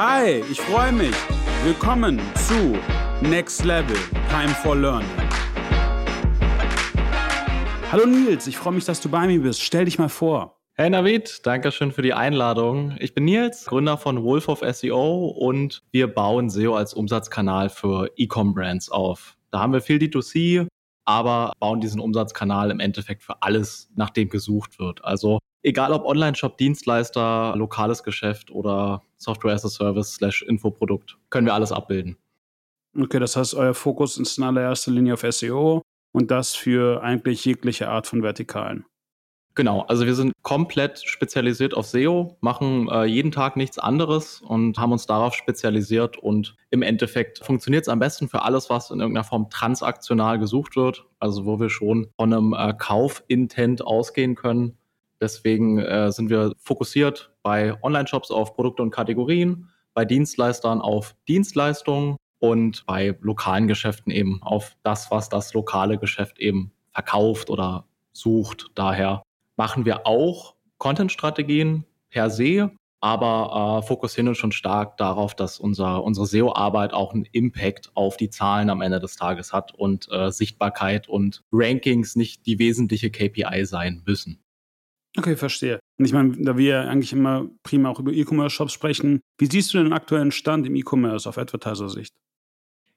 Hi, ich freue mich. Willkommen zu Next Level Time for Learning. Hallo Nils, ich freue mich, dass du bei mir bist. Stell dich mal vor. Hey Navid, danke schön für die Einladung. Ich bin Nils, Gründer von Wolf of SEO und wir bauen SEO als Umsatzkanal für E-Com-Brands auf. Da haben wir viel D2C, aber bauen diesen Umsatzkanal im Endeffekt für alles, nach dem gesucht wird. Also egal ob Online-Shop, Dienstleister, lokales Geschäft oder Software as a Service slash Infoprodukt, können wir alles abbilden. Okay, das heißt, euer Fokus ist in allererster Linie auf SEO und das für eigentlich jegliche Art von Vertikalen. Genau, also wir sind komplett spezialisiert auf SEO, machen äh, jeden Tag nichts anderes und haben uns darauf spezialisiert und im Endeffekt funktioniert es am besten für alles, was in irgendeiner Form transaktional gesucht wird, also wo wir schon von einem äh, Kaufintent ausgehen können. Deswegen äh, sind wir fokussiert bei Online-Shops auf Produkte und Kategorien, bei Dienstleistern auf Dienstleistungen und bei lokalen Geschäften eben auf das, was das lokale Geschäft eben verkauft oder sucht. Daher machen wir auch Content-Strategien per se, aber äh, fokussieren uns schon stark darauf, dass unser, unsere SEO-Arbeit auch einen Impact auf die Zahlen am Ende des Tages hat und äh, Sichtbarkeit und Rankings nicht die wesentliche KPI sein müssen. Okay, verstehe. Und ich meine, da wir eigentlich immer prima auch über E-Commerce-Shops sprechen, wie siehst du den aktuellen Stand im E-Commerce auf Advertiser-Sicht?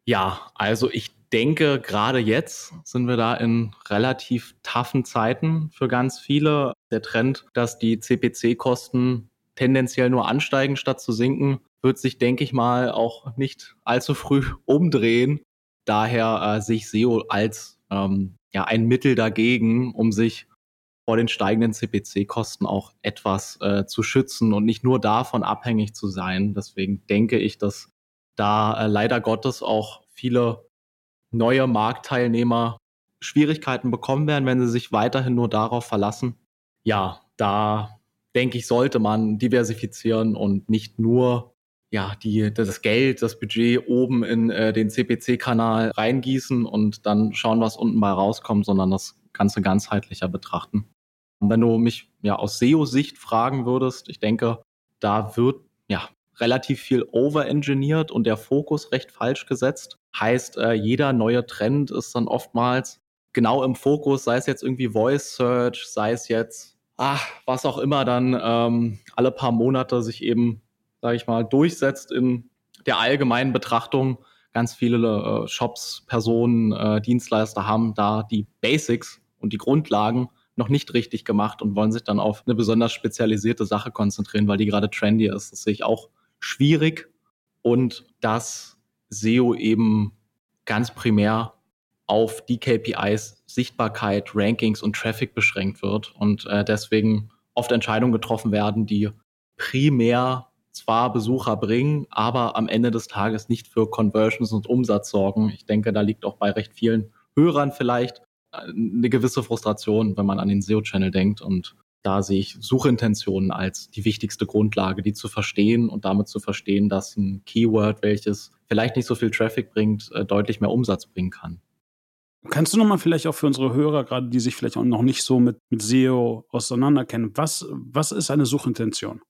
Ja, also ich denke, gerade jetzt sind wir da in relativ taffen Zeiten für ganz viele. Der Trend, dass die CPC-Kosten tendenziell nur ansteigen statt zu sinken, wird sich, denke ich mal, auch nicht allzu früh umdrehen. Daher äh, sehe ich SEO als ähm, ja, ein Mittel dagegen, um sich vor den steigenden CPC-Kosten auch etwas äh, zu schützen und nicht nur davon abhängig zu sein. Deswegen denke ich, dass da äh, leider Gottes auch viele neue Marktteilnehmer Schwierigkeiten bekommen werden, wenn sie sich weiterhin nur darauf verlassen. Ja, da denke ich, sollte man diversifizieren und nicht nur ja, die, das Geld, das Budget oben in äh, den CPC-Kanal reingießen und dann schauen, was unten mal rauskommt, sondern das Ganze ganzheitlicher betrachten. Und wenn du mich ja aus SEO-Sicht fragen würdest, ich denke, da wird ja relativ viel overengineert und der Fokus recht falsch gesetzt. Heißt, äh, jeder neue Trend ist dann oftmals genau im Fokus, sei es jetzt irgendwie Voice Search, sei es jetzt, ach, was auch immer dann ähm, alle paar Monate sich eben, sage ich mal, durchsetzt in der allgemeinen Betrachtung. Ganz viele äh, Shops, Personen, äh, Dienstleister haben da die Basics und die Grundlagen noch nicht richtig gemacht und wollen sich dann auf eine besonders spezialisierte Sache konzentrieren, weil die gerade trendy ist. Das sehe ich auch schwierig und dass SEO eben ganz primär auf die KPIs Sichtbarkeit, Rankings und Traffic beschränkt wird und äh, deswegen oft Entscheidungen getroffen werden, die primär zwar Besucher bringen, aber am Ende des Tages nicht für Conversions und Umsatz sorgen. Ich denke, da liegt auch bei recht vielen Hörern vielleicht eine gewisse Frustration, wenn man an den SEO-Channel denkt und da sehe ich Suchintentionen als die wichtigste Grundlage, die zu verstehen und damit zu verstehen, dass ein Keyword, welches vielleicht nicht so viel Traffic bringt, äh, deutlich mehr Umsatz bringen kann. Kannst du nochmal vielleicht auch für unsere Hörer, gerade die sich vielleicht auch noch nicht so mit, mit SEO auseinanderkennen, was, was ist eine Suchintention?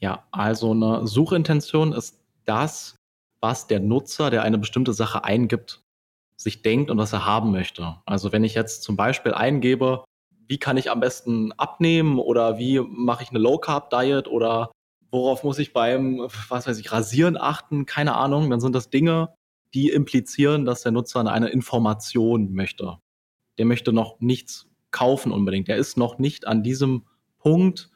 Ja, also eine Suchintention ist das, was der Nutzer, der eine bestimmte Sache eingibt, sich denkt und was er haben möchte. Also wenn ich jetzt zum Beispiel eingebe, wie kann ich am besten abnehmen oder wie mache ich eine Low Carb Diet oder worauf muss ich beim, was weiß ich, Rasieren achten, keine Ahnung, dann sind das Dinge, die implizieren, dass der Nutzer eine Information möchte. Der möchte noch nichts kaufen unbedingt. Der ist noch nicht an diesem Punkt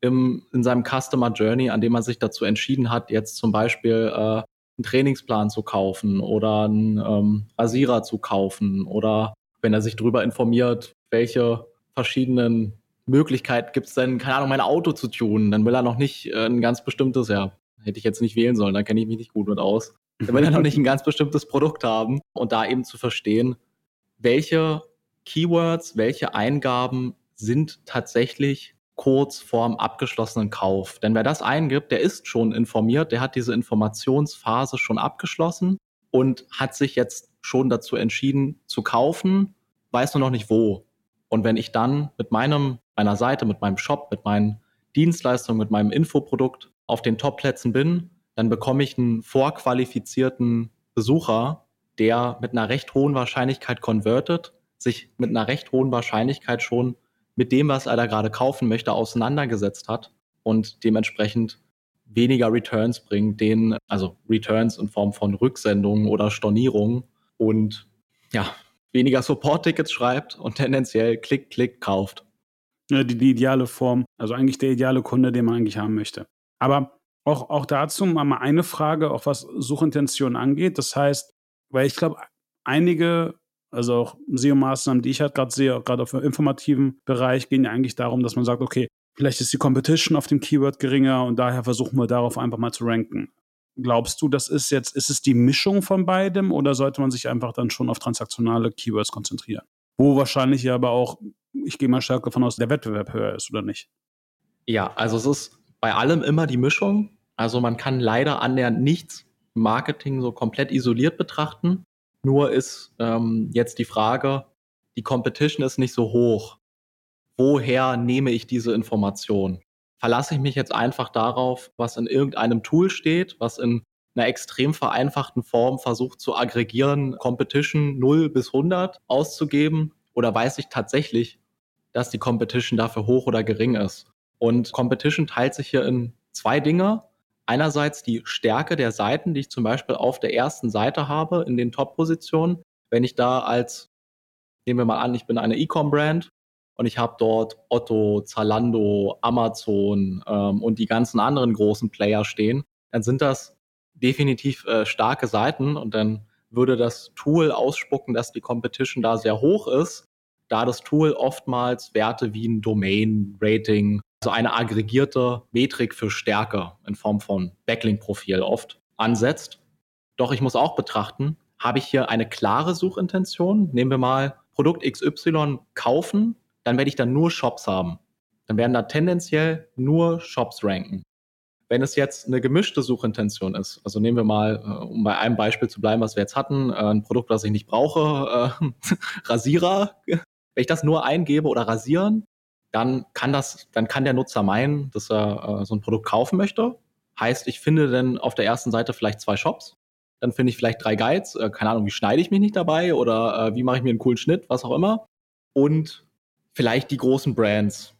im, in seinem Customer Journey, an dem er sich dazu entschieden hat, jetzt zum Beispiel äh, einen Trainingsplan zu kaufen oder einen ähm, Rasierer zu kaufen oder wenn er sich darüber informiert, welche verschiedenen Möglichkeiten gibt es denn, keine Ahnung, mein Auto zu tunen. Dann will er noch nicht äh, ein ganz bestimmtes, ja, hätte ich jetzt nicht wählen sollen, da kenne ich mich nicht gut mit aus. Dann will er noch nicht ein ganz bestimmtes Produkt haben und da eben zu verstehen, welche Keywords, welche Eingaben sind tatsächlich kurz vorm abgeschlossenen Kauf. Denn wer das eingibt, der ist schon informiert, der hat diese Informationsphase schon abgeschlossen und hat sich jetzt schon dazu entschieden zu kaufen, weiß nur noch nicht wo. Und wenn ich dann mit meinem, meiner Seite, mit meinem Shop, mit meinen Dienstleistungen, mit meinem Infoprodukt auf den Topplätzen bin, dann bekomme ich einen vorqualifizierten Besucher, der mit einer recht hohen Wahrscheinlichkeit konvertet, sich mit einer recht hohen Wahrscheinlichkeit schon mit dem, was er da gerade kaufen möchte, auseinandergesetzt hat und dementsprechend weniger Returns bringt, den, also Returns in Form von Rücksendungen oder Stornierungen und ja, weniger Support-Tickets schreibt und tendenziell klick, klick kauft. Ja, die, die ideale Form, also eigentlich der ideale Kunde, den man eigentlich haben möchte. Aber auch, auch dazu mal eine Frage, auch was Suchintention angeht. Das heißt, weil ich glaube, einige, also auch SEO-Maßnahmen, die ich halt gerade sehe, gerade auf dem informativen Bereich, gehen ja eigentlich darum, dass man sagt, okay, vielleicht ist die Competition auf dem Keyword geringer und daher versuchen wir darauf einfach mal zu ranken. Glaubst du, das ist jetzt, ist es die Mischung von beidem oder sollte man sich einfach dann schon auf transaktionale Keywords konzentrieren? Wo wahrscheinlich ja aber auch, ich gehe mal stark davon aus, der Wettbewerb höher ist, oder nicht? Ja, also es ist bei allem immer die Mischung. Also man kann leider annähernd nichts Marketing so komplett isoliert betrachten. Nur ist ähm, jetzt die Frage, die Competition ist nicht so hoch. Woher nehme ich diese Information? verlasse ich mich jetzt einfach darauf, was in irgendeinem Tool steht, was in einer extrem vereinfachten Form versucht zu aggregieren, Competition 0 bis 100 auszugeben? Oder weiß ich tatsächlich, dass die Competition dafür hoch oder gering ist? Und Competition teilt sich hier in zwei Dinge. Einerseits die Stärke der Seiten, die ich zum Beispiel auf der ersten Seite habe, in den Top-Positionen. Wenn ich da als, nehmen wir mal an, ich bin eine E-Com-Brand und ich habe dort Otto, Zalando, Amazon ähm, und die ganzen anderen großen Player stehen, dann sind das definitiv äh, starke Seiten und dann würde das Tool ausspucken, dass die Competition da sehr hoch ist, da das Tool oftmals Werte wie ein Domain-Rating, also eine aggregierte Metrik für Stärke in Form von Backlink-Profil oft ansetzt. Doch ich muss auch betrachten, habe ich hier eine klare Suchintention? Nehmen wir mal Produkt XY kaufen dann werde ich da nur Shops haben. Dann werden da tendenziell nur Shops ranken. Wenn es jetzt eine gemischte Suchintention ist, also nehmen wir mal, äh, um bei einem Beispiel zu bleiben, was wir jetzt hatten, äh, ein Produkt, was ich nicht brauche, äh, Rasierer. Wenn ich das nur eingebe oder rasieren, dann kann das, dann kann der Nutzer meinen, dass er äh, so ein Produkt kaufen möchte. Heißt, ich finde dann auf der ersten Seite vielleicht zwei Shops, dann finde ich vielleicht drei Guides, äh, keine Ahnung, wie schneide ich mich nicht dabei oder äh, wie mache ich mir einen coolen Schnitt, was auch immer. Und vielleicht die großen Brands.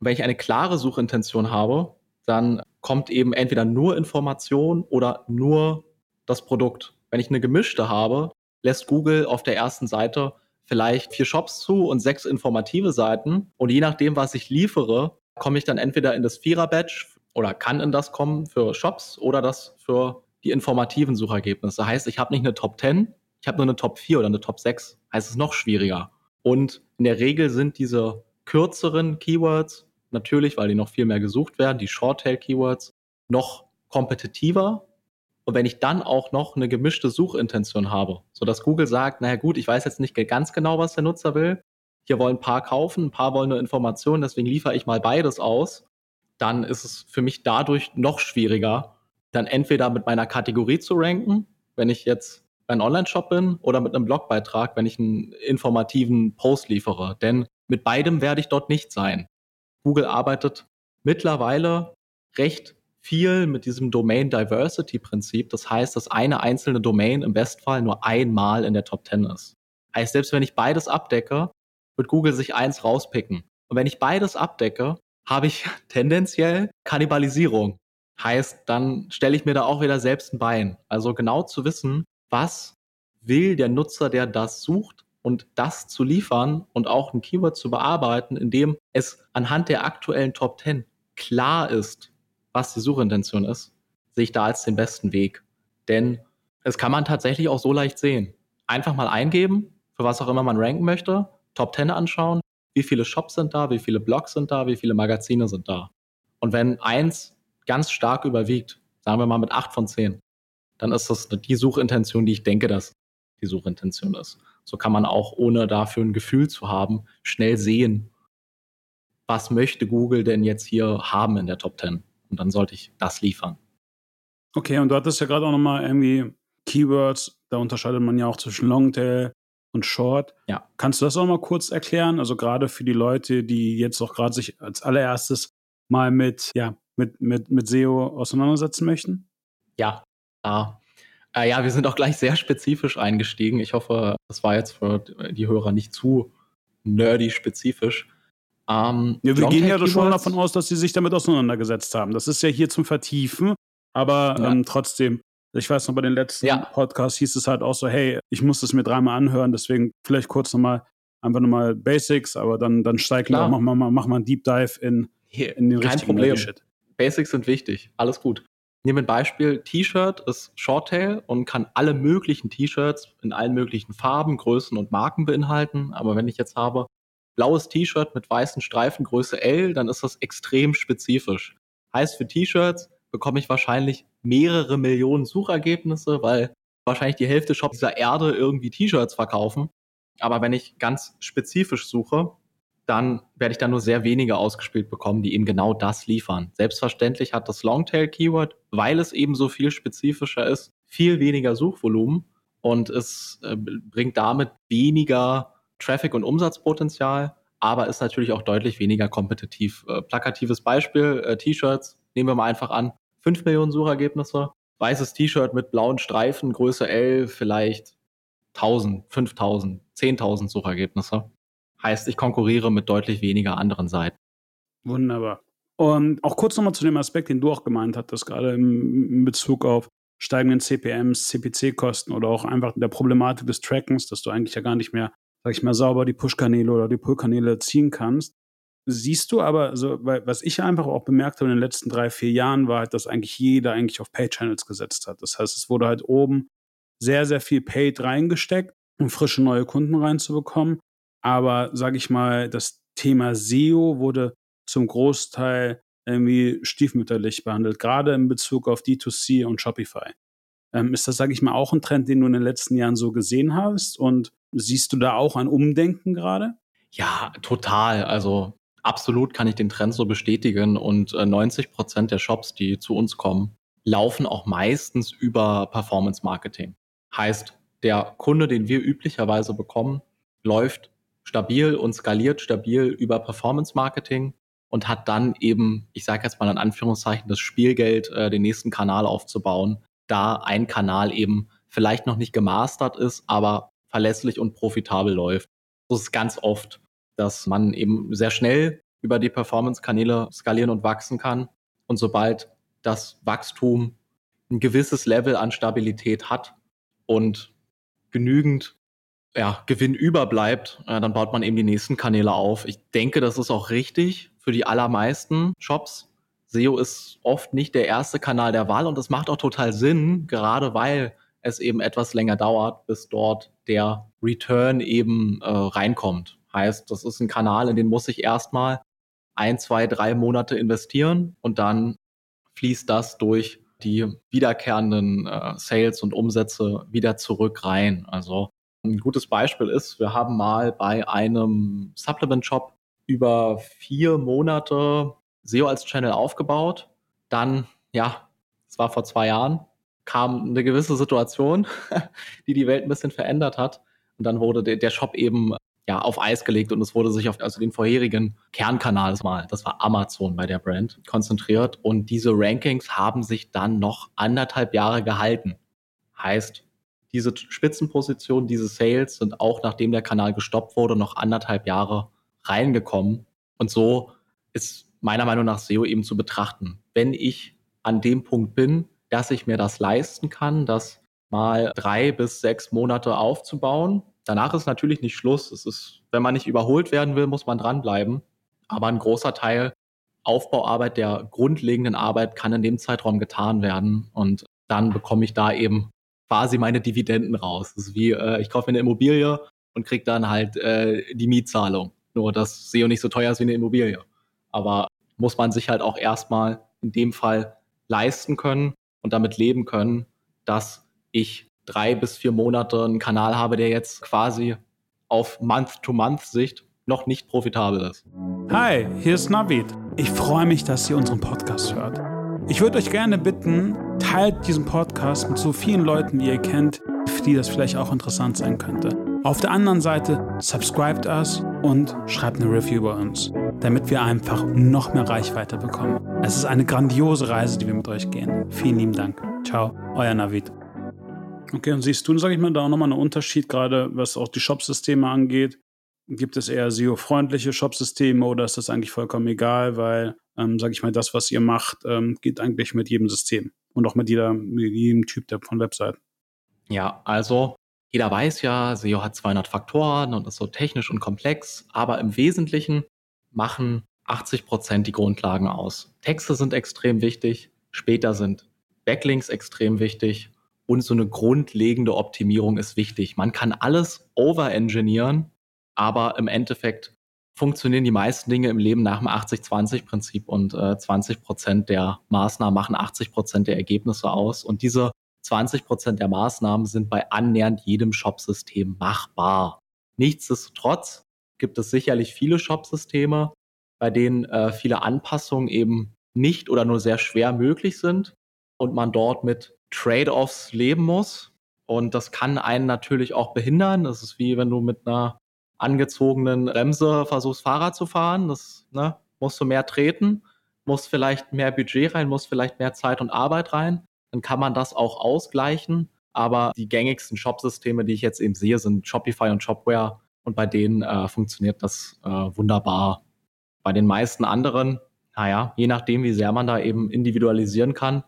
wenn ich eine klare Suchintention habe, dann kommt eben entweder nur Information oder nur das Produkt. Wenn ich eine gemischte habe, lässt Google auf der ersten Seite vielleicht vier Shops zu und sechs informative Seiten. Und je nachdem, was ich liefere, komme ich dann entweder in das Vierer-Batch oder kann in das kommen für Shops oder das für die informativen Suchergebnisse. Heißt, ich habe nicht eine Top 10, ich habe nur eine Top 4 oder eine Top 6. Heißt es noch schwieriger. Und in der Regel sind diese kürzeren Keywords, natürlich, weil die noch viel mehr gesucht werden, die Short-Tail-Keywords, noch kompetitiver. Und wenn ich dann auch noch eine gemischte Suchintention habe, sodass Google sagt, naja gut, ich weiß jetzt nicht ganz genau, was der Nutzer will. Hier wollen ein paar kaufen, ein paar wollen nur Informationen, deswegen liefere ich mal beides aus. Dann ist es für mich dadurch noch schwieriger, dann entweder mit meiner Kategorie zu ranken, wenn ich jetzt ein Online-Shop bin oder mit einem Blogbeitrag, wenn ich einen informativen Post liefere. Denn mit beidem werde ich dort nicht sein. Google arbeitet mittlerweile recht viel mit diesem Domain Diversity Prinzip. Das heißt, dass eine einzelne Domain im Bestfall nur einmal in der Top 10 ist. Heißt, selbst wenn ich beides abdecke, wird Google sich eins rauspicken. Und wenn ich beides abdecke, habe ich tendenziell Kannibalisierung. Heißt, dann stelle ich mir da auch wieder selbst ein Bein. Also genau zu wissen, was will der Nutzer, der das sucht und das zu liefern und auch ein Keyword zu bearbeiten, indem es anhand der aktuellen Top 10 klar ist, was die Suchintention ist, sehe ich da als den besten Weg. Denn es kann man tatsächlich auch so leicht sehen. Einfach mal eingeben, für was auch immer man ranken möchte, Top 10 anschauen, wie viele Shops sind da, wie viele Blogs sind da, wie viele Magazine sind da. Und wenn eins ganz stark überwiegt, sagen wir mal mit 8 von 10, dann ist das die Suchintention, die ich denke, dass die Suchintention ist. So kann man auch, ohne dafür ein Gefühl zu haben, schnell sehen, was möchte Google denn jetzt hier haben in der Top 10? Und dann sollte ich das liefern. Okay, und du hattest ja gerade auch nochmal irgendwie Keywords, da unterscheidet man ja auch zwischen Longtail und Short. Ja. Kannst du das auch mal kurz erklären? Also gerade für die Leute, die jetzt auch gerade sich als allererstes mal mit, ja, mit, mit, mit SEO auseinandersetzen möchten? Ja, klar. Äh, ja, wir sind auch gleich sehr spezifisch eingestiegen. Ich hoffe, das war jetzt für die Hörer nicht zu nerdy spezifisch. Ähm, ja, wir gehen ja schon davon aus, dass sie sich damit auseinandergesetzt haben. Das ist ja hier zum Vertiefen, aber ja. ähm, trotzdem, ich weiß noch, bei den letzten ja. Podcasts hieß es halt auch so, hey, ich muss es mir dreimal anhören, deswegen vielleicht kurz nochmal, einfach nochmal Basics, aber dann, dann steigt machen wir mal, mach mal einen Deep Dive in, in den Kein richtigen Problem. Shit. Basics sind wichtig, alles gut. Nehmen wir ein Beispiel, T-Shirt ist Shorttail und kann alle möglichen T-Shirts in allen möglichen Farben, Größen und Marken beinhalten. Aber wenn ich jetzt habe blaues T-Shirt mit weißen Streifen Größe L, dann ist das extrem spezifisch. Heißt für T-Shirts bekomme ich wahrscheinlich mehrere Millionen Suchergebnisse, weil wahrscheinlich die Hälfte Shops dieser Erde irgendwie T-Shirts verkaufen. Aber wenn ich ganz spezifisch suche, dann werde ich da nur sehr wenige ausgespielt bekommen, die eben genau das liefern. Selbstverständlich hat das Longtail-Keyword, weil es eben so viel spezifischer ist, viel weniger Suchvolumen und es äh, bringt damit weniger Traffic- und Umsatzpotenzial, aber ist natürlich auch deutlich weniger kompetitiv. Äh, plakatives Beispiel, äh, T-Shirts, nehmen wir mal einfach an, 5 Millionen Suchergebnisse, weißes T-Shirt mit blauen Streifen, Größe L, vielleicht 1000, 5000, 10.000 Suchergebnisse. Heißt, ich konkurriere mit deutlich weniger anderen Seiten. Wunderbar. Und auch kurz nochmal zu dem Aspekt, den du auch gemeint hattest, gerade in Bezug auf steigenden CPMs, CPC-Kosten oder auch einfach der Problematik des Trackens, dass du eigentlich ja gar nicht mehr, sag ich mal, sauber die Push-Kanäle oder die Pull-Kanäle ziehen kannst. Siehst du aber, also, was ich einfach auch bemerkt habe in den letzten drei, vier Jahren, war halt, dass eigentlich jeder eigentlich auf Pay-Channels gesetzt hat. Das heißt, es wurde halt oben sehr, sehr viel Paid reingesteckt, um frische neue Kunden reinzubekommen. Aber sage ich mal, das Thema SEO wurde zum Großteil irgendwie stiefmütterlich behandelt, gerade in Bezug auf D2C und Shopify. Ähm, ist das, sage ich mal, auch ein Trend, den du in den letzten Jahren so gesehen hast? Und siehst du da auch ein Umdenken gerade? Ja, total. Also absolut kann ich den Trend so bestätigen. Und äh, 90 Prozent der Shops, die zu uns kommen, laufen auch meistens über Performance Marketing. Heißt, der Kunde, den wir üblicherweise bekommen, läuft stabil und skaliert stabil über Performance Marketing und hat dann eben, ich sage jetzt mal in Anführungszeichen, das Spielgeld, äh, den nächsten Kanal aufzubauen, da ein Kanal eben vielleicht noch nicht gemastert ist, aber verlässlich und profitabel läuft. So ist ganz oft, dass man eben sehr schnell über die Performance-Kanäle skalieren und wachsen kann. Und sobald das Wachstum ein gewisses Level an Stabilität hat und genügend ja, Gewinn überbleibt, äh, dann baut man eben die nächsten Kanäle auf. Ich denke, das ist auch richtig für die allermeisten Shops. SEO ist oft nicht der erste Kanal der Wahl und das macht auch total Sinn, gerade weil es eben etwas länger dauert, bis dort der Return eben äh, reinkommt. Heißt, das ist ein Kanal, in den muss ich erstmal ein, zwei, drei Monate investieren und dann fließt das durch die wiederkehrenden äh, Sales und Umsätze wieder zurück rein. Also ein gutes Beispiel ist, wir haben mal bei einem Supplement-Shop über vier Monate SEO als Channel aufgebaut. Dann, ja, es war vor zwei Jahren, kam eine gewisse Situation, die die Welt ein bisschen verändert hat. Und dann wurde der Shop eben ja, auf Eis gelegt und es wurde sich auf also den vorherigen Kernkanal das war Amazon bei der Brand, konzentriert. Und diese Rankings haben sich dann noch anderthalb Jahre gehalten. Heißt, diese Spitzenposition, diese Sales sind auch nachdem der Kanal gestoppt wurde, noch anderthalb Jahre reingekommen. Und so ist meiner Meinung nach SEO eben zu betrachten. Wenn ich an dem Punkt bin, dass ich mir das leisten kann, das mal drei bis sechs Monate aufzubauen. Danach ist natürlich nicht Schluss. Es ist, wenn man nicht überholt werden will, muss man dranbleiben. Aber ein großer Teil Aufbauarbeit der grundlegenden Arbeit kann in dem Zeitraum getan werden. Und dann bekomme ich da eben quasi meine Dividenden raus. Das ist wie, äh, ich kaufe mir eine Immobilie und kriege dann halt äh, die Mietzahlung. Nur, dass SEO nicht so teuer ist wie eine Immobilie. Aber muss man sich halt auch erstmal in dem Fall leisten können und damit leben können, dass ich drei bis vier Monate einen Kanal habe, der jetzt quasi auf Month-to-Month-Sicht noch nicht profitabel ist. Hi, hier ist Navid. Ich freue mich, dass ihr unseren Podcast hört. Ich würde euch gerne bitten, teilt diesen Podcast mit so vielen Leuten, wie ihr kennt, für die das vielleicht auch interessant sein könnte. Auf der anderen Seite, subscribt us und schreibt eine Review bei uns, damit wir einfach noch mehr Reichweite bekommen. Es ist eine grandiose Reise, die wir mit euch gehen. Vielen lieben Dank. Ciao, euer Navid. Okay, und siehst du, sage ich mal, da auch nochmal einen Unterschied, gerade was auch die Shop-Systeme angeht? Gibt es eher SEO-freundliche Shop-Systeme oder ist das eigentlich vollkommen egal, weil, ähm, sage ich mal, das, was ihr macht, ähm, geht eigentlich mit jedem System und auch mit, jeder, mit jedem Typ der von Webseiten? Ja, also jeder weiß ja, SEO hat 200 Faktoren und ist so technisch und komplex, aber im Wesentlichen machen 80 Prozent die Grundlagen aus. Texte sind extrem wichtig, später sind Backlinks extrem wichtig und so eine grundlegende Optimierung ist wichtig. Man kann alles overengineeren, aber im Endeffekt funktionieren die meisten Dinge im Leben nach dem 80-20-Prinzip und äh, 20 Prozent der Maßnahmen machen 80 Prozent der Ergebnisse aus. Und diese 20 Prozent der Maßnahmen sind bei annähernd jedem Shopsystem machbar. Nichtsdestotrotz gibt es sicherlich viele Shopsysteme, bei denen äh, viele Anpassungen eben nicht oder nur sehr schwer möglich sind und man dort mit Trade-offs leben muss. Und das kann einen natürlich auch behindern. Das ist wie wenn du mit einer angezogenen Bremse versuchst, Fahrrad zu fahren. Das ne, musst du mehr treten, musst vielleicht mehr Budget rein, musst vielleicht mehr Zeit und Arbeit rein. Dann kann man das auch ausgleichen. Aber die gängigsten Shop-Systeme, die ich jetzt eben sehe, sind Shopify und Shopware. Und bei denen äh, funktioniert das äh, wunderbar. Bei den meisten anderen, naja, je nachdem, wie sehr man da eben individualisieren kann,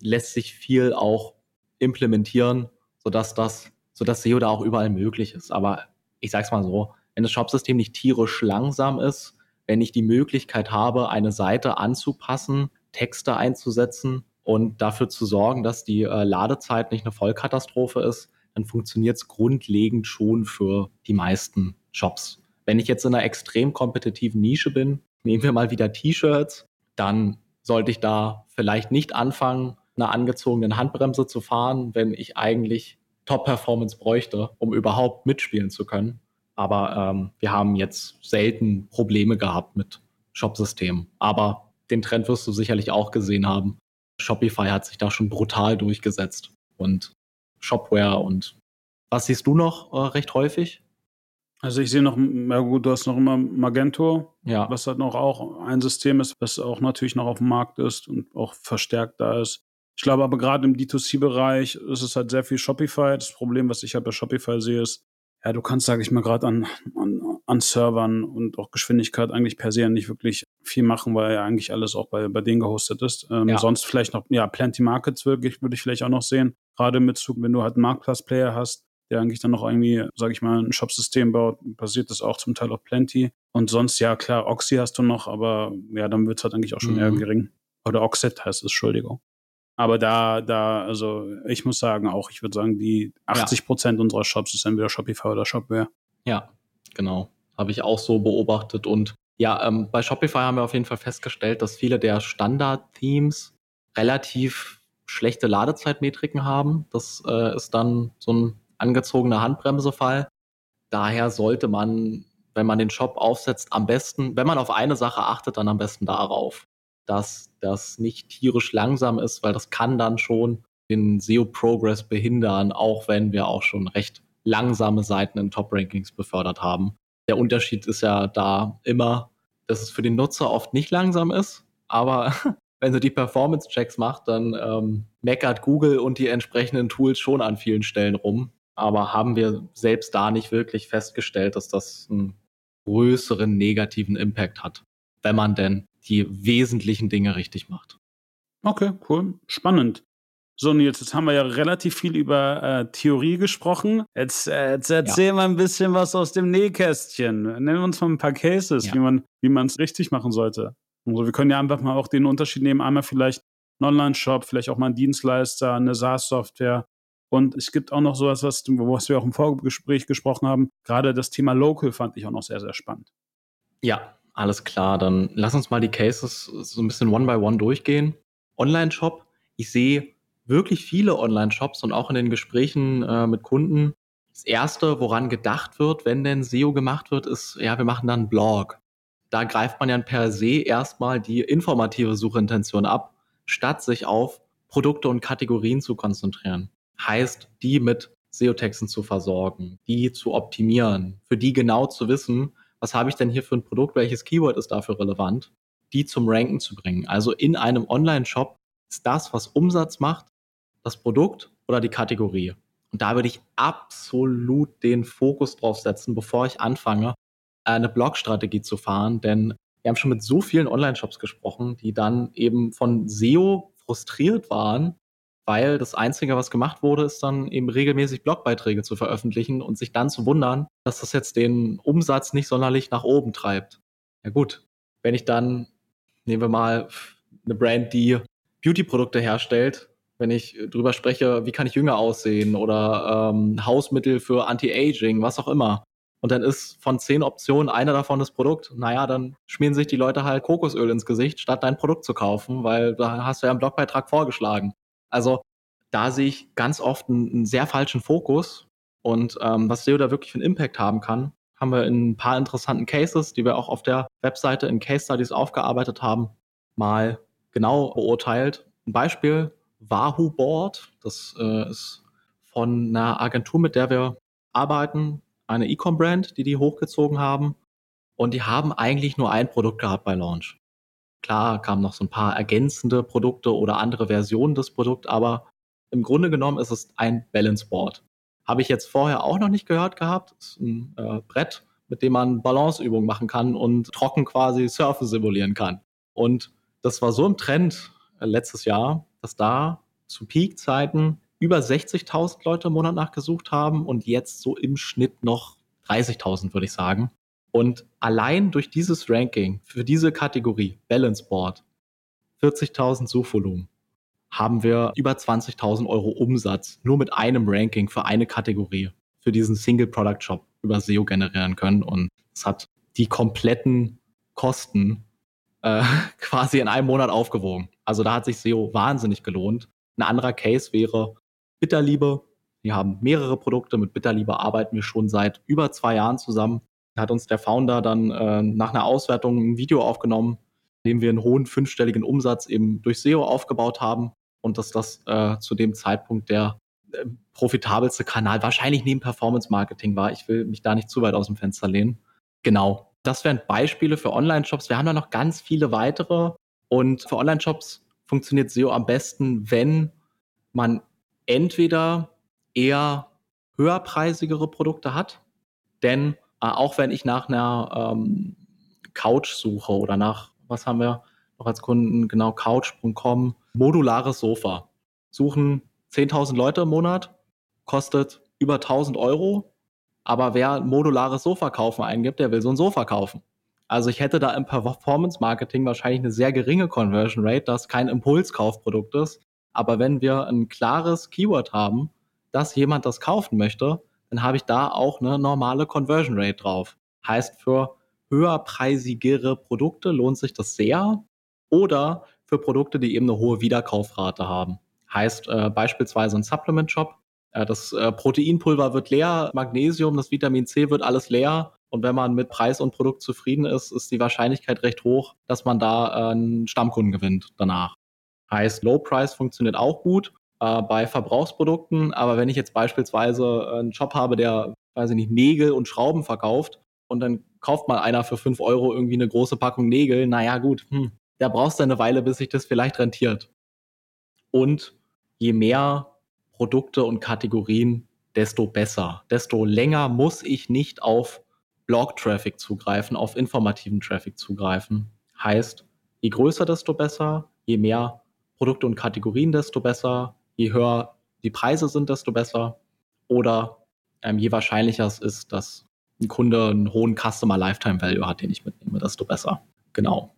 lässt sich viel auch implementieren, sodass das, sodass SEO da auch überall möglich ist. Aber ich sage es mal so, wenn das Shopsystem nicht tierisch langsam ist, wenn ich die Möglichkeit habe, eine Seite anzupassen, Texte einzusetzen und dafür zu sorgen, dass die äh, Ladezeit nicht eine Vollkatastrophe ist, dann funktioniert es grundlegend schon für die meisten Shops. Wenn ich jetzt in einer extrem kompetitiven Nische bin, nehmen wir mal wieder T-Shirts, dann sollte ich da vielleicht nicht anfangen, einer angezogenen Handbremse zu fahren, wenn ich eigentlich Top-Performance bräuchte, um überhaupt mitspielen zu können. Aber ähm, wir haben jetzt selten Probleme gehabt mit Shop-Systemen. Aber den Trend wirst du sicherlich auch gesehen haben. Shopify hat sich da schon brutal durchgesetzt. Und Shopware und was siehst du noch äh, recht häufig? Also ich sehe noch, ja gut, du hast noch immer Magento, ja. was halt noch auch ein System ist, was auch natürlich noch auf dem Markt ist und auch verstärkt da ist. Ich glaube aber gerade im D2C-Bereich ist es halt sehr viel Shopify. Das Problem, was ich halt bei Shopify sehe, ist, ja, du kannst, sage ich mal, gerade an, an, an Servern und auch Geschwindigkeit eigentlich per se nicht wirklich viel machen, weil ja eigentlich alles auch bei, bei denen gehostet ist. Ähm, ja. Sonst vielleicht noch, ja, Plenty Markets wirklich, würde ich vielleicht auch noch sehen. Gerade mit, wenn du halt einen Marktplatz-Player hast, der eigentlich dann noch irgendwie, sage ich mal, ein Shop-System baut, basiert das auch zum Teil auf Plenty. Und sonst, ja, klar, Oxy hast du noch, aber ja, dann wird es halt eigentlich auch schon mhm. eher gering. Oder Oxet heißt es, Entschuldigung. Aber da, da, also ich muss sagen, auch, ich würde sagen, die 80 Prozent ja. unserer Shops ist entweder Shopify oder Shopware. Ja, genau. Habe ich auch so beobachtet. Und ja, ähm, bei Shopify haben wir auf jeden Fall festgestellt, dass viele der Standard-Themes relativ schlechte Ladezeitmetriken haben. Das äh, ist dann so ein angezogener Handbremse-Fall. Daher sollte man, wenn man den Shop aufsetzt, am besten, wenn man auf eine Sache achtet, dann am besten darauf dass das nicht tierisch langsam ist, weil das kann dann schon den SEO-Progress behindern, auch wenn wir auch schon recht langsame Seiten in Top-Rankings befördert haben. Der Unterschied ist ja da immer, dass es für den Nutzer oft nicht langsam ist, aber wenn sie die Performance-Checks macht, dann ähm, meckert Google und die entsprechenden Tools schon an vielen Stellen rum. Aber haben wir selbst da nicht wirklich festgestellt, dass das einen größeren negativen Impact hat, wenn man denn die wesentlichen Dinge richtig macht. Okay, cool. Spannend. So, Nils, jetzt haben wir ja relativ viel über äh, Theorie gesprochen. Jetzt, äh, jetzt erzähl ja. mal ein bisschen was aus dem Nähkästchen. Nennen wir uns mal ein paar Cases, ja. wie man wie es richtig machen sollte. Also wir können ja einfach mal auch den Unterschied nehmen. Einmal vielleicht ein Online-Shop, vielleicht auch mal ein Dienstleister, eine SaaS-Software. Und es gibt auch noch sowas, was, was wir auch im Vorgespräch gesprochen haben. Gerade das Thema Local fand ich auch noch sehr, sehr spannend. Ja, alles klar, dann lass uns mal die Cases so ein bisschen one by one durchgehen. Online-Shop. Ich sehe wirklich viele Online-Shops und auch in den Gesprächen äh, mit Kunden. Das erste, woran gedacht wird, wenn denn SEO gemacht wird, ist, ja, wir machen dann einen Blog. Da greift man ja per se erstmal die informative Suchintention ab, statt sich auf Produkte und Kategorien zu konzentrieren. Heißt, die mit SEO-Texten zu versorgen, die zu optimieren, für die genau zu wissen, was habe ich denn hier für ein Produkt, welches Keyword ist dafür relevant, die zum Ranken zu bringen. Also in einem Online-Shop ist das, was Umsatz macht, das Produkt oder die Kategorie. Und da würde ich absolut den Fokus drauf setzen, bevor ich anfange, eine Blog-Strategie zu fahren. Denn wir haben schon mit so vielen Online-Shops gesprochen, die dann eben von SEO frustriert waren, weil das Einzige, was gemacht wurde, ist dann eben regelmäßig Blogbeiträge zu veröffentlichen und sich dann zu wundern, dass das jetzt den Umsatz nicht sonderlich nach oben treibt. Ja gut, wenn ich dann, nehmen wir mal eine Brand, die Beauty-Produkte herstellt, wenn ich drüber spreche, wie kann ich jünger aussehen oder ähm, Hausmittel für Anti-Aging, was auch immer. Und dann ist von zehn Optionen einer davon das Produkt. Naja, dann schmieren sich die Leute halt Kokosöl ins Gesicht, statt dein Produkt zu kaufen, weil da hast du ja einen Blogbeitrag vorgeschlagen. Also da sehe ich ganz oft einen, einen sehr falschen Fokus. Und ähm, was SEO da wirklich für einen Impact haben kann, haben wir in ein paar interessanten Cases, die wir auch auf der Webseite in Case Studies aufgearbeitet haben, mal genau beurteilt. Ein Beispiel, Wahoo Board. Das äh, ist von einer Agentur, mit der wir arbeiten, eine E-Com-Brand, die die hochgezogen haben. Und die haben eigentlich nur ein Produkt gehabt bei Launch. Klar kamen noch so ein paar ergänzende Produkte oder andere Versionen des Produkts, aber im Grunde genommen ist es ein Balance Board. Habe ich jetzt vorher auch noch nicht gehört gehabt. Ist ein äh, Brett, mit dem man Balanceübungen machen kann und trocken quasi Surfen simulieren kann. Und das war so im Trend äh, letztes Jahr, dass da zu Peak-Zeiten über 60.000 Leute im Monat nachgesucht haben und jetzt so im Schnitt noch 30.000, würde ich sagen. Und allein durch dieses Ranking für diese Kategorie Balance Board 40.000 Suchvolumen haben wir über 20.000 Euro Umsatz nur mit einem Ranking für eine Kategorie für diesen Single Product Shop über SEO generieren können. Und es hat die kompletten Kosten äh, quasi in einem Monat aufgewogen. Also da hat sich SEO wahnsinnig gelohnt. Ein anderer Case wäre Bitterliebe. Wir haben mehrere Produkte. Mit Bitterliebe arbeiten wir schon seit über zwei Jahren zusammen. Da hat uns der Founder dann äh, nach einer Auswertung ein Video aufgenommen, in dem wir einen hohen fünfstelligen Umsatz eben durch SEO aufgebaut haben und dass das äh, zu dem Zeitpunkt der äh, profitabelste Kanal wahrscheinlich neben Performance Marketing war. Ich will mich da nicht zu weit aus dem Fenster lehnen. Genau. Das wären Beispiele für Online-Shops. Wir haben da noch ganz viele weitere. Und für Online-Shops funktioniert SEO am besten, wenn man entweder eher höherpreisigere Produkte hat, denn äh, auch wenn ich nach einer ähm, Couch suche oder nach, was haben wir noch als Kunden, genau, couch.com, modulares Sofa, suchen 10.000 Leute im Monat, kostet über 1.000 Euro, aber wer modulares Sofa kaufen eingibt, der will so ein Sofa kaufen. Also ich hätte da im Performance Marketing wahrscheinlich eine sehr geringe Conversion Rate, das kein Impulskaufprodukt ist. Aber wenn wir ein klares Keyword haben, dass jemand das kaufen möchte, dann habe ich da auch eine normale Conversion Rate drauf. Heißt, für höherpreisigere Produkte lohnt sich das sehr oder für Produkte, die eben eine hohe Wiederkaufrate haben. Heißt äh, beispielsweise ein Supplement Shop. Äh, das äh, Proteinpulver wird leer, Magnesium, das Vitamin C wird alles leer. Und wenn man mit Preis und Produkt zufrieden ist, ist die Wahrscheinlichkeit recht hoch, dass man da äh, einen Stammkunden gewinnt danach. Heißt, Low Price funktioniert auch gut äh, bei Verbrauchsprodukten, aber wenn ich jetzt beispielsweise einen Shop habe, der, weiß ich nicht, Nägel und Schrauben verkauft und dann kauft mal einer für fünf Euro irgendwie eine große Packung Nägel, naja gut, hm, da brauchst du eine Weile, bis sich das vielleicht rentiert. Und je mehr Produkte und Kategorien, desto besser. Desto länger muss ich nicht auf Blog-Traffic zugreifen, auf informativen Traffic zugreifen. Heißt, je größer, desto besser, je mehr Produkte und Kategorien, desto besser, je höher die Preise sind, desto besser. Oder ähm, je wahrscheinlicher es ist, dass ein Kunde einen hohen Customer Lifetime Value hat, den ich mitnehme, desto besser. Genau.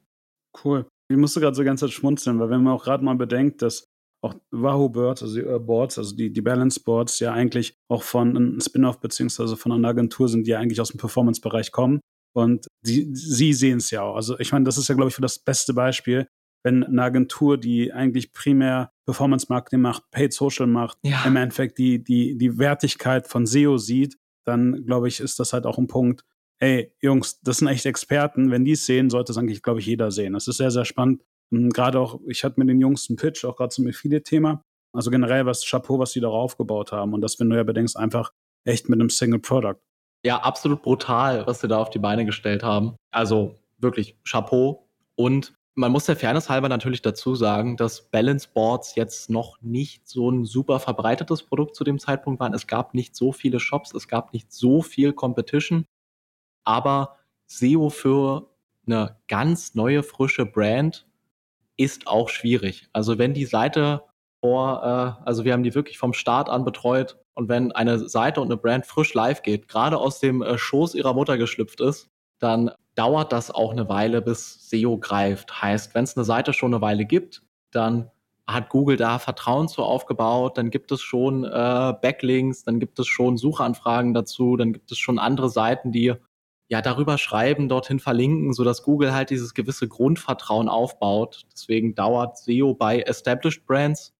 Cool. Ich musste gerade so die ganze Zeit schmunzeln, weil wenn man auch gerade mal bedenkt, dass auch Wahoo Boards, also die äh, Boards, also die, die Balance Boards ja eigentlich auch von einem Spin-off beziehungsweise von einer Agentur sind, die ja eigentlich aus dem Performance-Bereich kommen. Und die, sie sehen es ja auch. Also ich meine, das ist ja, glaube ich, für das beste Beispiel, wenn eine Agentur, die eigentlich primär Performance-Marketing macht, Paid Social macht, ja. im Endeffekt die, die, die Wertigkeit von SEO sieht, dann glaube ich, ist das halt auch ein Punkt, ey, Jungs, das sind echt Experten. Wenn die es sehen, sollte es eigentlich, glaube ich, jeder sehen. Das ist sehr, sehr spannend. Hm, gerade auch, ich hatte mit den Jungs einen Pitch, auch gerade zum Affiliate-Thema. Also generell was Chapeau, was die da aufgebaut haben. Und das, wenn du ja bedenkst, einfach echt mit einem Single Product. Ja, absolut brutal, was sie da auf die Beine gestellt haben. Also wirklich Chapeau. Und Man muss der Fairness halber natürlich dazu sagen, dass Balance Boards jetzt noch nicht so ein super verbreitetes Produkt zu dem Zeitpunkt waren. Es gab nicht so viele Shops, es gab nicht so viel Competition. Aber SEO für eine ganz neue, frische Brand ist auch schwierig. Also wenn die Seite vor, äh, also wir haben die wirklich vom Start an betreut und wenn eine Seite und eine Brand frisch live geht, gerade aus dem äh, Schoß ihrer Mutter geschlüpft ist, dann dauert das auch eine Weile, bis SEO greift. Heißt, wenn es eine Seite schon eine Weile gibt, dann hat Google da Vertrauen zu aufgebaut, dann gibt es schon äh, Backlinks, dann gibt es schon Suchanfragen dazu, dann gibt es schon andere Seiten, die ja, darüber schreiben, dorthin verlinken, sodass Google halt dieses gewisse Grundvertrauen aufbaut. Deswegen dauert SEO bei Established Brands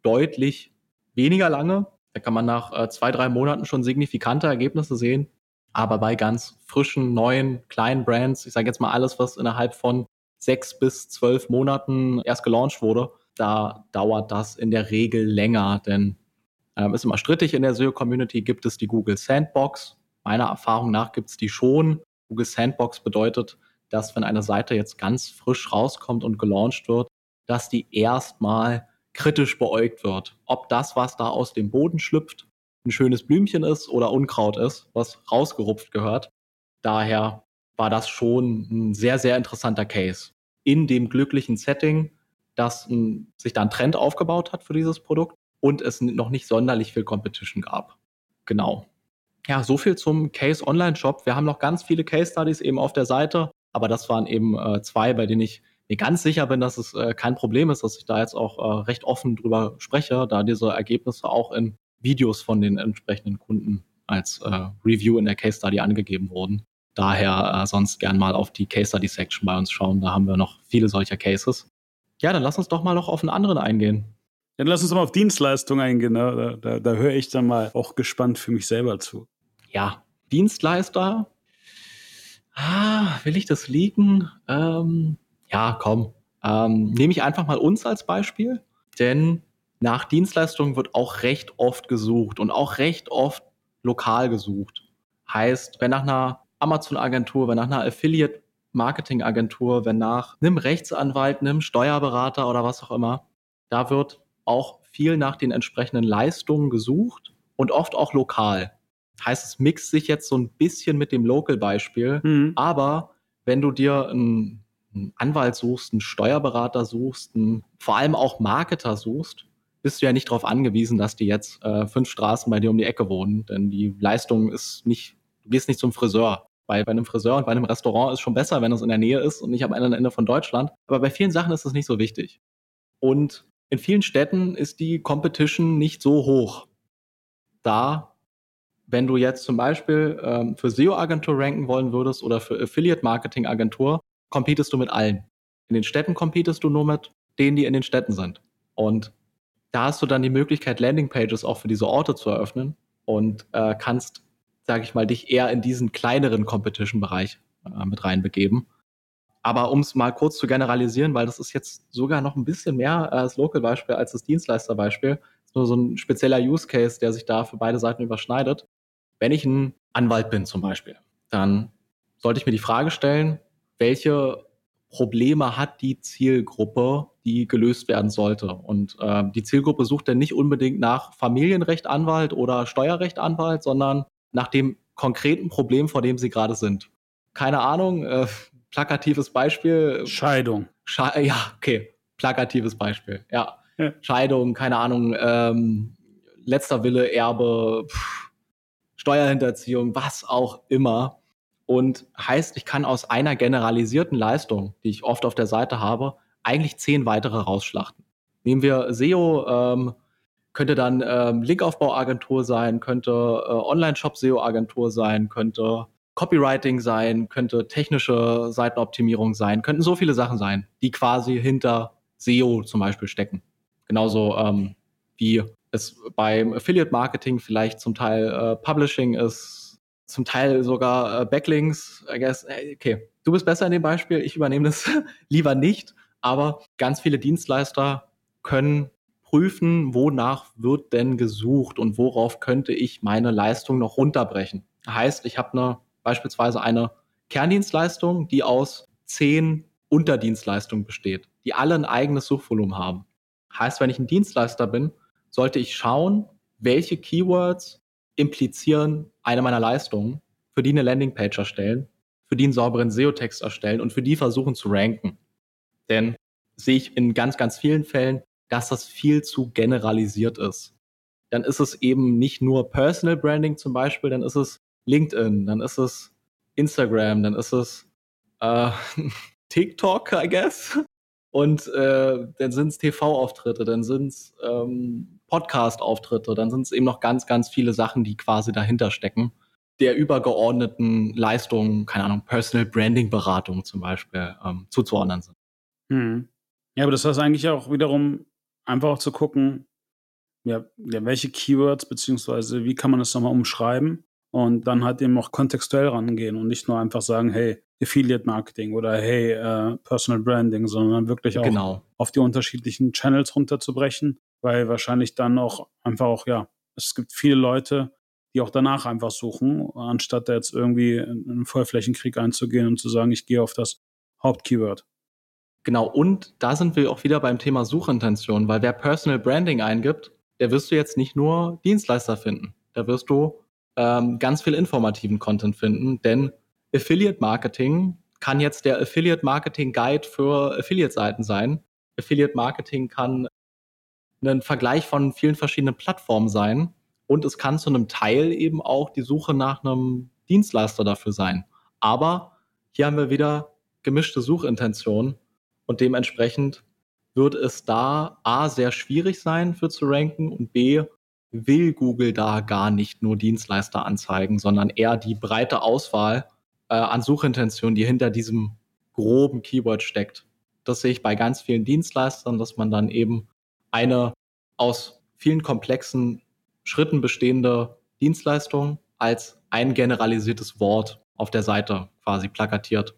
deutlich weniger lange. Da kann man nach äh, zwei, drei Monaten schon signifikante Ergebnisse sehen. Aber bei ganz frischen, neuen, kleinen Brands, ich sage jetzt mal alles, was innerhalb von sechs bis zwölf Monaten erst gelauncht wurde, da dauert das in der Regel länger, denn ähm, ist immer strittig in der SEO-Community, gibt es die Google Sandbox, Meiner Erfahrung nach gibt es die schon. Google Sandbox bedeutet, dass wenn eine Seite jetzt ganz frisch rauskommt und gelauncht wird, dass die erstmal kritisch beäugt wird. Ob das, was da aus dem Boden schlüpft, ein schönes Blümchen ist oder Unkraut ist, was rausgerupft gehört. Daher war das schon ein sehr, sehr interessanter Case. In dem glücklichen Setting, dass ein, sich da ein Trend aufgebaut hat für dieses Produkt und es noch nicht sonderlich viel Competition gab. Genau. Ja, so viel zum Case Online Shop. Wir haben noch ganz viele Case Studies eben auf der Seite, aber das waren eben äh, zwei, bei denen ich mir ganz sicher bin, dass es äh, kein Problem ist, dass ich da jetzt auch äh, recht offen drüber spreche, da diese Ergebnisse auch in Videos von den entsprechenden Kunden als äh, Review in der Case Study angegeben wurden. Daher äh, sonst gern mal auf die Case Study Section bei uns schauen. Da haben wir noch viele solcher Cases. Ja, dann lass uns doch mal noch auf einen anderen eingehen. Dann lass uns mal auf Dienstleistungen eingehen. Ne? Da, da, da höre ich dann mal auch gespannt für mich selber zu ja, Dienstleister. Ah, will ich das liegen? Ähm, ja, komm. Ähm, nehme ich einfach mal uns als Beispiel, denn nach Dienstleistungen wird auch recht oft gesucht und auch recht oft lokal gesucht. Heißt, wenn nach einer Amazon-Agentur, wenn nach einer Affiliate-Marketing-Agentur, wenn nach einem Rechtsanwalt, einem Steuerberater oder was auch immer, da wird auch viel nach den entsprechenden Leistungen gesucht und oft auch lokal. Heißt, es mixt sich jetzt so ein bisschen mit dem Local-Beispiel. Mhm. Aber wenn du dir einen, einen, Anwalt suchst, einen Steuerberater suchst, einen, vor allem auch Marketer suchst, bist du ja nicht darauf angewiesen, dass die jetzt äh, fünf Straßen bei dir um die Ecke wohnen. Denn die Leistung ist nicht, du gehst nicht zum Friseur. Bei, bei einem Friseur und bei einem Restaurant ist schon besser, wenn es in der Nähe ist und nicht am anderen Ende von Deutschland. Aber bei vielen Sachen ist es nicht so wichtig. Und in vielen Städten ist die Competition nicht so hoch. Da wenn du jetzt zum Beispiel ähm, für SEO-Agentur ranken wollen würdest oder für Affiliate-Marketing-Agentur, competest du mit allen. In den Städten competest du nur mit denen, die in den Städten sind. Und da hast du dann die Möglichkeit, Landingpages auch für diese Orte zu eröffnen und äh, kannst, sage ich mal, dich eher in diesen kleineren Competition-Bereich äh, mit reinbegeben. Aber um es mal kurz zu generalisieren, weil das ist jetzt sogar noch ein bisschen mehr äh, das Local-Beispiel als das Dienstleister-Beispiel, nur so ein spezieller Use Case, der sich da für beide Seiten überschneidet. Wenn ich ein Anwalt bin zum Beispiel, dann sollte ich mir die Frage stellen, welche Probleme hat die Zielgruppe, die gelöst werden sollte. Und äh, die Zielgruppe sucht dann nicht unbedingt nach Familienrechtanwalt oder Steuerrechtanwalt, sondern nach dem konkreten Problem, vor dem sie gerade sind. Keine Ahnung, äh, plakatives Beispiel. Scheidung. Sche ja, okay, plakatives Beispiel, ja. ja. Scheidung, keine Ahnung, ähm, letzter Wille, Erbe, pff, Steuerhinterziehung, was auch immer. Und heißt, ich kann aus einer generalisierten Leistung, die ich oft auf der Seite habe, eigentlich zehn weitere rausschlachten. Nehmen wir SEO, ähm, könnte dann ähm, Linkaufbauagentur sein, könnte äh, Online-Shop-SEO-Agentur sein, könnte Copywriting sein, könnte technische Seitenoptimierung sein, könnten so viele Sachen sein, die quasi hinter SEO zum Beispiel stecken. Genauso ähm, wie es beim Affiliate Marketing vielleicht zum Teil äh, Publishing ist, zum Teil sogar äh, Backlinks. I guess, okay, du bist besser in dem Beispiel, ich übernehme das lieber nicht, aber ganz viele Dienstleister können prüfen, wonach wird denn gesucht und worauf könnte ich meine Leistung noch runterbrechen. Heißt, ich habe eine beispielsweise eine Kerndienstleistung, die aus zehn Unterdienstleistungen besteht, die alle ein eigenes Suchvolumen haben. Heißt, wenn ich ein Dienstleister bin, sollte ich schauen, welche Keywords implizieren eine meiner Leistungen, für die eine Landingpage erstellen, für die einen sauberen SEO-Text erstellen und für die versuchen zu ranken. Denn sehe ich in ganz, ganz vielen Fällen, dass das viel zu generalisiert ist. Dann ist es eben nicht nur Personal Branding zum Beispiel, dann ist es LinkedIn, dann ist es Instagram, dann ist es äh, TikTok, I guess. Und äh, dann sind es TV-Auftritte, dann sind es ähm, Podcast-Auftritte, dann sind es eben noch ganz, ganz viele Sachen, die quasi dahinter stecken. Der übergeordneten Leistungen, keine Ahnung, Personal Branding-Beratung zum Beispiel, ähm, zuzuordnen sind. Hm. Ja, aber das heißt eigentlich auch wiederum einfach auch zu gucken, ja, ja, welche Keywords, beziehungsweise wie kann man das nochmal umschreiben und dann halt eben auch kontextuell rangehen und nicht nur einfach sagen, hey, Affiliate Marketing oder hey, äh, Personal Branding, sondern wirklich auch genau. auf die unterschiedlichen Channels runterzubrechen, weil wahrscheinlich dann auch einfach auch, ja, es gibt viele Leute, die auch danach einfach suchen, anstatt da jetzt irgendwie in einen Vollflächenkrieg einzugehen und zu sagen, ich gehe auf das Hauptkeyword. Genau, und da sind wir auch wieder beim Thema Suchintention, weil wer Personal Branding eingibt, der wirst du jetzt nicht nur Dienstleister finden. Da wirst du ähm, ganz viel informativen Content finden, denn Affiliate Marketing kann jetzt der Affiliate Marketing Guide für Affiliate-Seiten sein. Affiliate Marketing kann ein Vergleich von vielen verschiedenen Plattformen sein und es kann zu einem Teil eben auch die Suche nach einem Dienstleister dafür sein. Aber hier haben wir wieder gemischte Suchintention und dementsprechend wird es da A sehr schwierig sein für zu ranken und B will Google da gar nicht nur Dienstleister anzeigen, sondern eher die breite Auswahl äh, an Suchintention, die hinter diesem groben Keyword steckt. Das sehe ich bei ganz vielen Dienstleistern, dass man dann eben eine aus vielen komplexen Schritten bestehende Dienstleistung als ein generalisiertes Wort auf der Seite quasi plakatiert.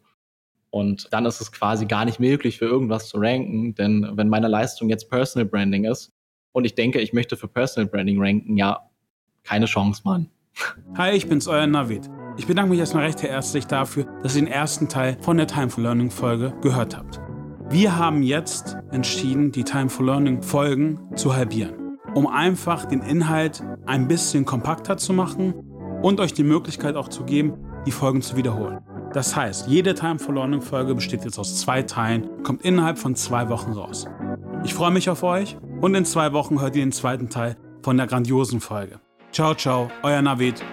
Und dann ist es quasi gar nicht möglich, für irgendwas zu ranken, denn wenn meine Leistung jetzt Personal Branding ist und ich denke, ich möchte für Personal Branding ranken, ja, keine Chance, Mann. Hi, ich bin's, euer Navid. Ich bedanke mich erstmal recht herzlich dafür, dass ihr den ersten Teil von der Time for Learning Folge gehört habt. Wir haben jetzt entschieden, die Time for Learning Folgen zu halbieren, um einfach den Inhalt ein bisschen kompakter zu machen und euch die Möglichkeit auch zu geben, die Folgen zu wiederholen. Das heißt, jede Time for Learning Folge besteht jetzt aus zwei Teilen, kommt innerhalb von zwei Wochen raus. Ich freue mich auf euch und in zwei Wochen hört ihr den zweiten Teil von der grandiosen Folge. Ciao, ciao, euer Navid.